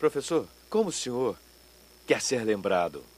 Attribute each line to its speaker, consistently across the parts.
Speaker 1: Professor, como o senhor quer ser lembrado?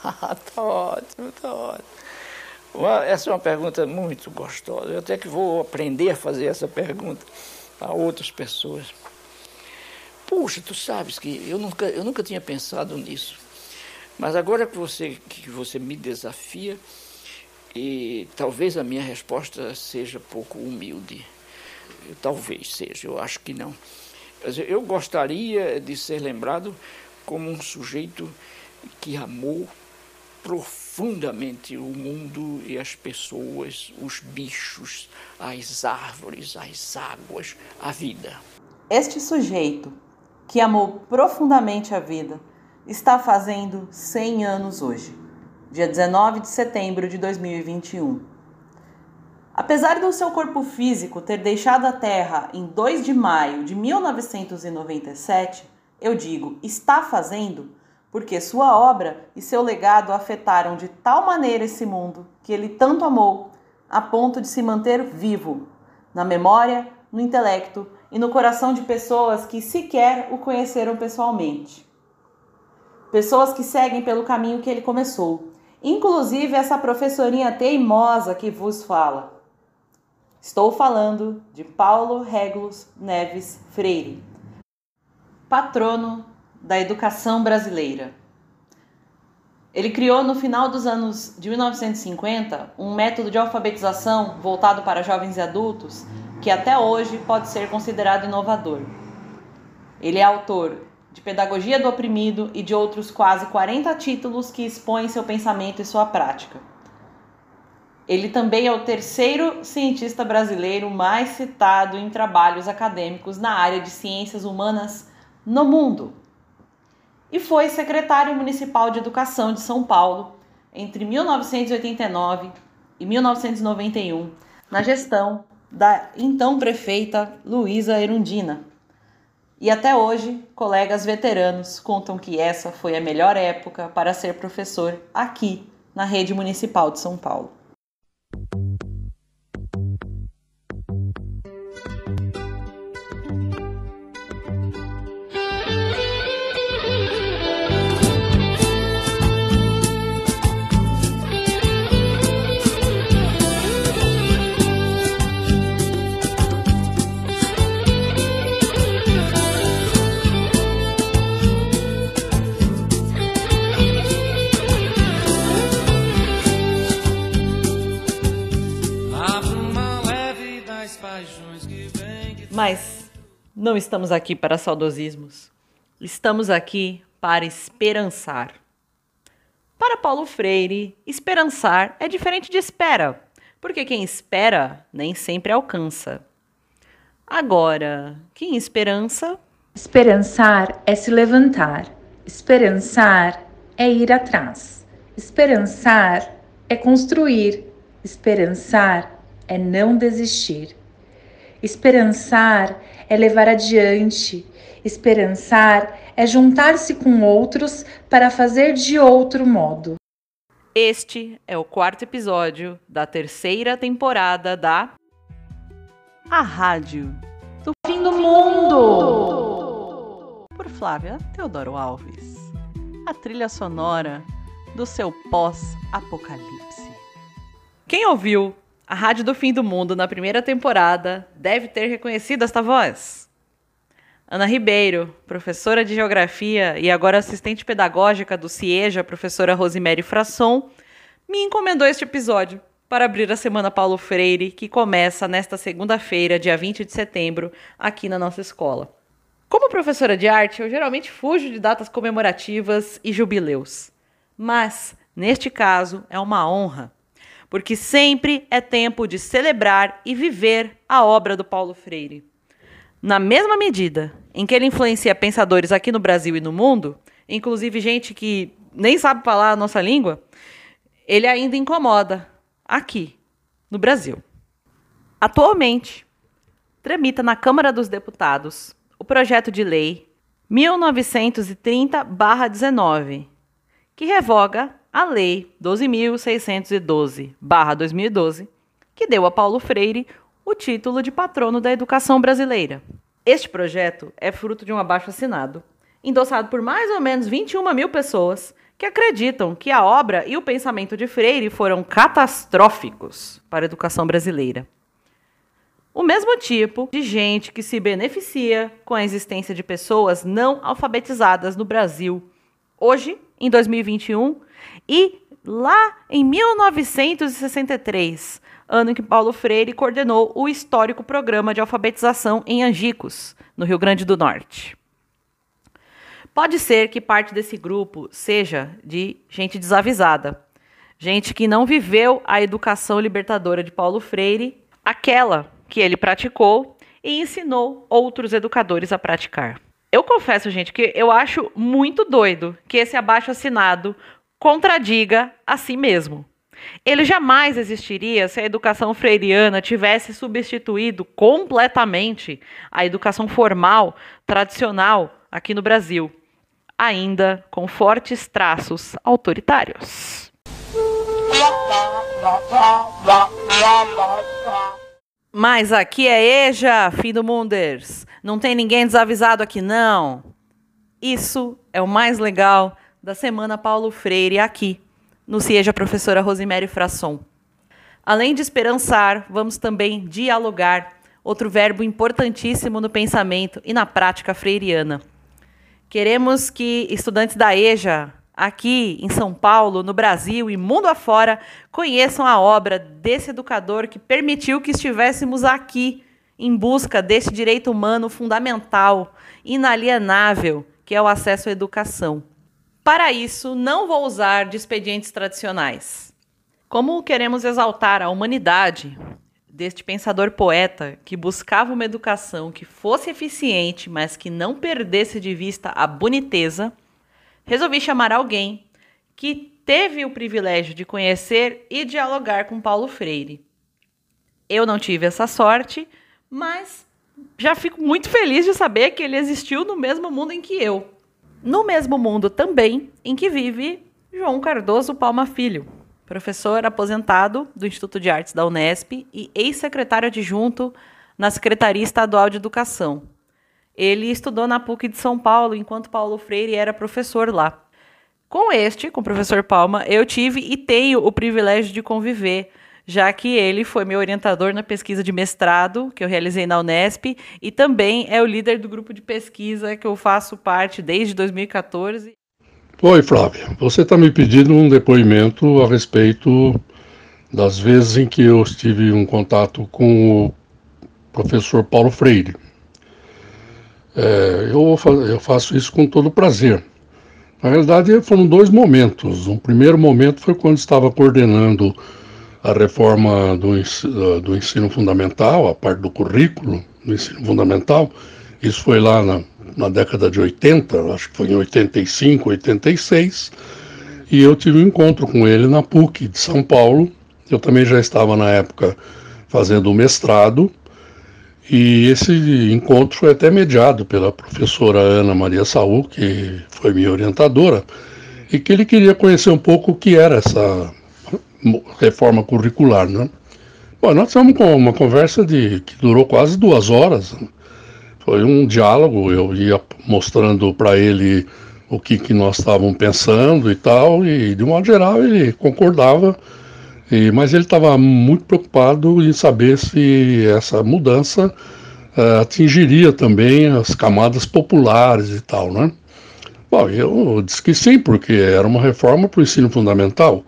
Speaker 2: Ah, tá ótimo, tá ótimo. Essa é uma pergunta muito gostosa. Eu até que vou aprender a fazer essa pergunta a outras pessoas. Puxa, tu sabes que eu nunca, eu nunca tinha pensado nisso. Mas agora que você, que você me desafia, e talvez a minha resposta seja pouco humilde. Talvez seja, eu acho que não. Eu gostaria de ser lembrado como um sujeito que amou profundamente o mundo e as pessoas, os bichos, as árvores, as águas, a vida.
Speaker 3: Este sujeito que amou profundamente a vida está fazendo 100 anos hoje, dia 19 de setembro de 2021. Apesar do seu corpo físico ter deixado a Terra em 2 de maio de 1997, eu digo está fazendo porque sua obra e seu legado afetaram de tal maneira esse mundo que ele tanto amou, a ponto de se manter vivo, na memória, no intelecto e no coração de pessoas que sequer o conheceram pessoalmente pessoas que seguem pelo caminho que ele começou, inclusive essa professorinha teimosa que vos fala. Estou falando de Paulo Regulus Neves Freire, patrono da educação brasileira. Ele criou no final dos anos de 1950 um método de alfabetização voltado para jovens e adultos que até hoje pode ser considerado inovador. Ele é autor de Pedagogia do Oprimido e de outros quase 40 títulos que expõem seu pensamento e sua prática. Ele também é o terceiro cientista brasileiro mais citado em trabalhos acadêmicos na área de ciências humanas no mundo. E foi secretário municipal de Educação de São Paulo entre 1989 e 1991, na gestão da então prefeita Luísa Erundina. E até hoje, colegas veteranos contam que essa foi a melhor época para ser professor aqui na rede municipal de São Paulo. Não estamos aqui para saudosismos. Estamos aqui para esperançar. Para Paulo Freire, esperançar é diferente de espera, porque quem espera nem sempre alcança. Agora, quem esperança?
Speaker 4: Esperançar é se levantar. Esperançar é ir atrás. Esperançar é construir. Esperançar é não desistir. Esperançar é levar adiante. Esperançar é juntar-se com outros para fazer de outro modo.
Speaker 3: Este é o quarto episódio da terceira temporada da A Rádio
Speaker 4: do Fim do Mundo.
Speaker 3: Por Flávia Teodoro Alves. A trilha sonora do seu pós-apocalipse. Quem ouviu a Rádio do Fim do Mundo, na primeira temporada, deve ter reconhecido esta voz. Ana Ribeiro, professora de Geografia e agora assistente pedagógica do CIEJA, professora Rosemary Frasson, me encomendou este episódio para abrir a Semana Paulo Freire, que começa nesta segunda-feira, dia 20 de setembro, aqui na nossa escola. Como professora de arte, eu geralmente fujo de datas comemorativas e jubileus. Mas, neste caso, é uma honra porque sempre é tempo de celebrar e viver a obra do Paulo Freire. Na mesma medida em que ele influencia pensadores aqui no Brasil e no mundo, inclusive gente que nem sabe falar a nossa língua, ele ainda incomoda aqui, no Brasil. Atualmente, tramita na Câmara dos Deputados o projeto de lei 1930-19, que revoga a Lei 12.612-2012, que deu a Paulo Freire o título de patrono da educação brasileira. Este projeto é fruto de um abaixo-assinado endossado por mais ou menos 21 mil pessoas que acreditam que a obra e o pensamento de Freire foram catastróficos para a educação brasileira. O mesmo tipo de gente que se beneficia com a existência de pessoas não alfabetizadas no Brasil, hoje, em 2021, e lá em 1963, ano em que Paulo Freire coordenou o histórico programa de alfabetização em Angicos, no Rio Grande do Norte. Pode ser que parte desse grupo seja de gente desavisada, gente que não viveu a educação libertadora de Paulo Freire, aquela que ele praticou e ensinou outros educadores a praticar. Eu confesso, gente, que eu acho muito doido que esse abaixo assinado contradiga a si mesmo. Ele jamais existiria se a educação freiriana tivesse substituído completamente a educação formal tradicional aqui no Brasil, ainda com fortes traços autoritários. Mas aqui é EJA, fim do Munders. Não tem ninguém desavisado aqui, não. Isso é o mais legal da Semana Paulo Freire aqui, no CIEJA Professora Rosemary Frasson. Além de esperançar, vamos também dialogar, outro verbo importantíssimo no pensamento e na prática freiriana. Queremos que estudantes da EJA, aqui em São Paulo, no Brasil e mundo afora, conheçam a obra desse educador que permitiu que estivéssemos aqui em busca desse direito humano fundamental, inalienável, que é o acesso à educação. Para isso, não vou usar de expedientes tradicionais. Como queremos exaltar a humanidade deste pensador poeta que buscava uma educação que fosse eficiente, mas que não perdesse de vista a boniteza, resolvi chamar alguém que teve o privilégio de conhecer e dialogar com Paulo Freire. Eu não tive essa sorte, mas já fico muito feliz de saber que ele existiu no mesmo mundo em que eu no mesmo mundo também em que vive João Cardoso Palma Filho, professor aposentado do Instituto de Artes da Unesp e ex-secretário adjunto na Secretaria Estadual de Educação. Ele estudou na PUC de São Paulo enquanto Paulo Freire era professor lá. Com este, com o professor Palma, eu tive e tenho o privilégio de conviver já que ele foi meu orientador na pesquisa de mestrado que eu realizei na Unesp e também é o líder do grupo de pesquisa que eu faço parte desde 2014.
Speaker 5: Oi, Flávia. Você está me pedindo um depoimento a respeito das vezes em que eu tive um contato com o professor Paulo Freire. É, eu, eu faço isso com todo prazer. Na realidade, foram dois momentos. Um primeiro momento foi quando estava coordenando a reforma do do ensino fundamental, a parte do currículo do ensino fundamental. Isso foi lá na, na década de 80, acho que foi em 85, 86. E eu tive um encontro com ele na PUC de São Paulo. Eu também já estava na época fazendo o mestrado. E esse encontro foi até mediado pela professora Ana Maria Saul, que foi minha orientadora, e que ele queria conhecer um pouco o que era essa reforma curricular, né? Bom, nós tivemos uma conversa de, que durou quase duas horas. Foi um diálogo, eu ia mostrando para ele o que, que nós estávamos pensando e tal, e de modo geral ele concordava, e, mas ele estava muito preocupado em saber se essa mudança uh, atingiria também as camadas populares e tal, né? Bom, eu disse que sim, porque era uma reforma para o ensino fundamental.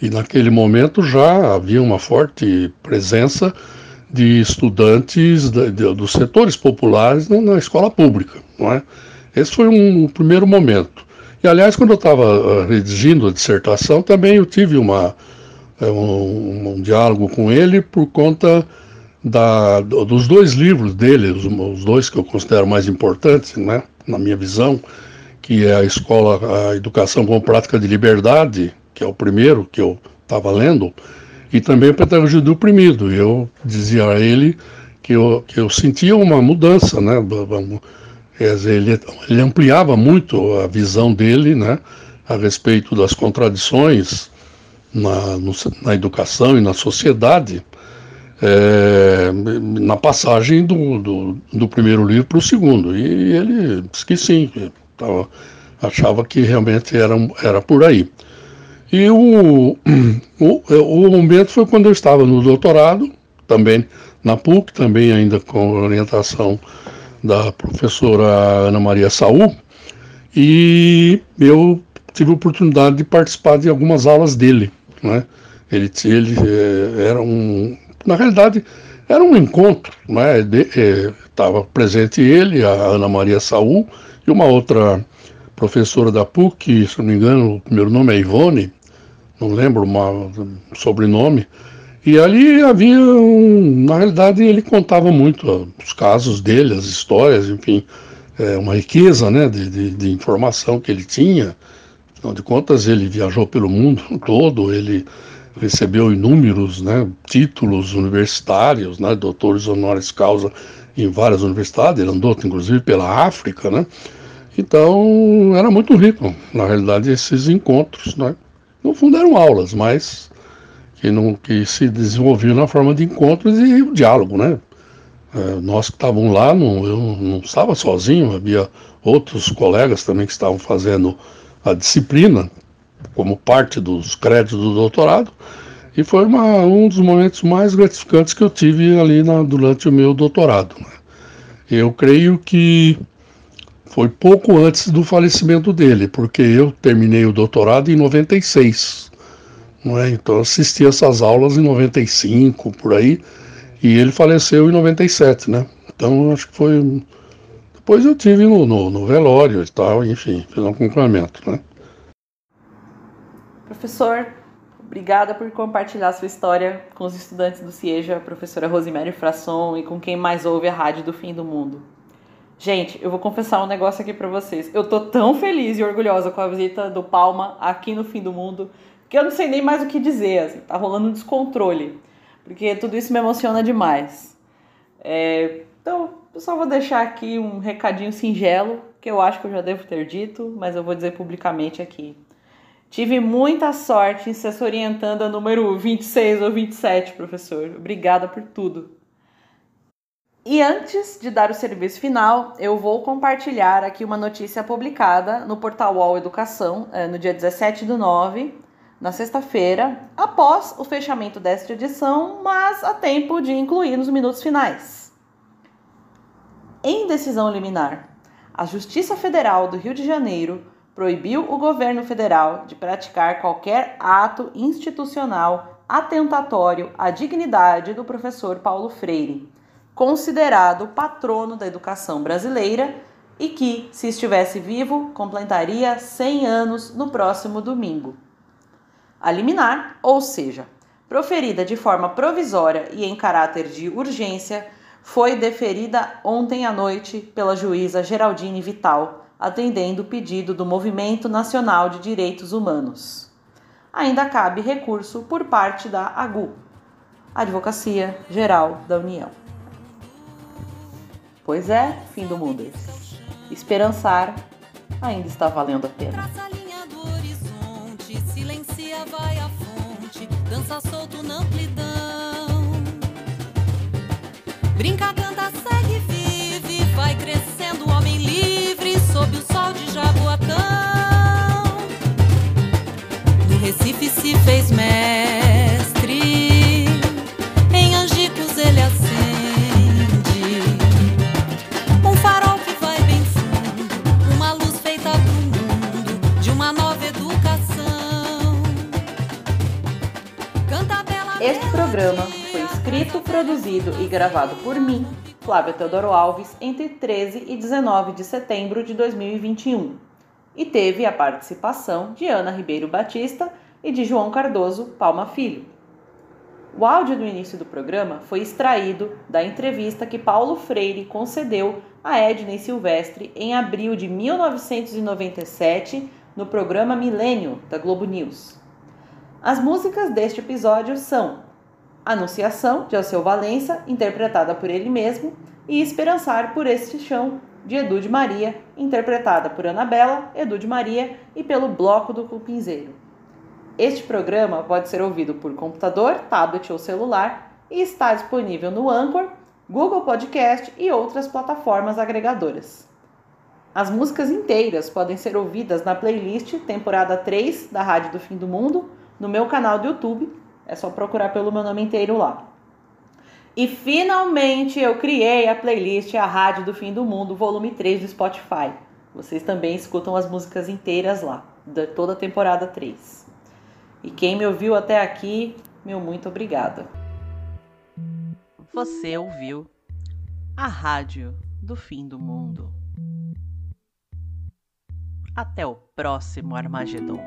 Speaker 5: E naquele momento já havia uma forte presença de estudantes de, dos setores populares na, escola pública, não é? Esse foi um, um primeiro momento. E aliás, quando eu estava uh, redigindo a dissertação, também eu tive uma, uh, um, um, diálogo com ele por conta da, dos dois livros dele, os, os, dois que eu considero mais importantes, né, na minha visão, que é a escola, a educação com prática de liberdade que é o primeiro que eu estava lendo, e também o Pedagogia do Oprimido. Eu dizia a ele que eu, que eu sentia uma mudança, né? Ele, ele ampliava muito a visão dele, né? A respeito das contradições na, no, na educação e na sociedade, é, na passagem do, do, do primeiro livro para o segundo. E ele disse que sim, Tava, achava que realmente era, era por aí. E o, o, o momento foi quando eu estava no doutorado, também na PUC, também ainda com orientação da professora Ana Maria Saul, e eu tive a oportunidade de participar de algumas aulas dele. Né? Ele, ele eh, era um. Na realidade, era um encontro. Né? Estava eh, presente ele, a Ana Maria Saul, e uma outra professora da PUC, se não me engano, o primeiro nome é Ivone, não lembro o sobrenome. E ali havia, um, na realidade, ele contava muito os casos dele, as histórias, enfim, é, uma riqueza né, de, de, de, informação que ele tinha. Afinal de contas, ele viajou pelo mundo todo, ele recebeu inúmeros né, títulos universitários, né, doutores honoris causa em várias universidades, ele andou inclusive pela África, né? Então era muito rico, na realidade, esses encontros, né? No fundo eram aulas, mas que, não, que se desenvolviam na forma de encontros e diálogo, né? É, nós que estávamos lá, não, eu não estava sozinho, havia outros colegas também que estavam fazendo a disciplina como parte dos créditos do doutorado, e foi uma, um dos momentos mais gratificantes que eu tive ali na, durante o meu doutorado. Né? Eu creio que foi pouco antes do falecimento dele, porque eu terminei o doutorado em 96. Não é? Então assisti essas aulas em 95, por aí, e ele faleceu em 97, né? Então acho que foi. Depois eu tive no, no, no velório e tal, enfim, fiz um acompanhamento, né?
Speaker 3: Professor, obrigada por compartilhar sua história com os estudantes do CIEJA, a professora Rosemary Frasson e com quem mais ouve a Rádio do Fim do Mundo. Gente, eu vou confessar um negócio aqui para vocês. Eu tô tão feliz e orgulhosa com a visita do Palma aqui no fim do mundo que eu não sei nem mais o que dizer. Assim, tá rolando um descontrole, porque tudo isso me emociona demais. É, então, eu só vou deixar aqui um recadinho singelo que eu acho que eu já devo ter dito, mas eu vou dizer publicamente aqui. Tive muita sorte em ser orientando a número 26 ou 27, professor. Obrigada por tudo. E antes de dar o serviço final, eu vou compartilhar aqui uma notícia publicada no portal UOL Educação, eh, no dia 17 do 9, na sexta-feira, após o fechamento desta edição, mas a tempo de incluir nos minutos finais. Em decisão liminar, a Justiça Federal do Rio de Janeiro proibiu o governo federal de praticar qualquer ato institucional atentatório à dignidade do professor Paulo Freire considerado patrono da educação brasileira e que, se estivesse vivo, completaria 100 anos no próximo domingo. A liminar, ou seja, proferida de forma provisória e em caráter de urgência, foi deferida ontem à noite pela juíza Geraldine Vital, atendendo o pedido do Movimento Nacional de Direitos Humanos. Ainda cabe recurso por parte da AGU, Advocacia Geral da União. Pois é, fim do mundo. Esperançar ainda está valendo a pena.
Speaker 6: Traça a linha do horizonte, silencia, vai a fonte, dança solto na amplidão. Brinca, canta, segue,
Speaker 3: produzido e gravado por mim, Flávia Teodoro Alves, entre 13 e 19 de setembro de 2021, e teve a participação de Ana Ribeiro Batista e de João Cardoso Palma Filho. O áudio do início do programa foi extraído da entrevista que Paulo Freire concedeu a Edney Silvestre em abril de 1997 no programa Milênio da Globo News. As músicas deste episódio são Anunciação, de Alceu Valença, interpretada por ele mesmo, e Esperançar por Este Chão, de Edu de Maria, interpretada por Anabela, Edu de Maria e pelo Bloco do Cupinzeiro. Este programa pode ser ouvido por computador, tablet ou celular e está disponível no Anchor, Google Podcast e outras plataformas agregadoras. As músicas inteiras podem ser ouvidas na playlist temporada 3 da Rádio do Fim do Mundo no meu canal do YouTube. É só procurar pelo meu nome inteiro lá. E finalmente eu criei a playlist A Rádio do Fim do Mundo, volume 3 do Spotify. Vocês também escutam as músicas inteiras lá, de toda a temporada 3. E quem me ouviu até aqui, meu muito obrigada.
Speaker 7: Você ouviu a Rádio do Fim do Mundo. Até o próximo Armagedon.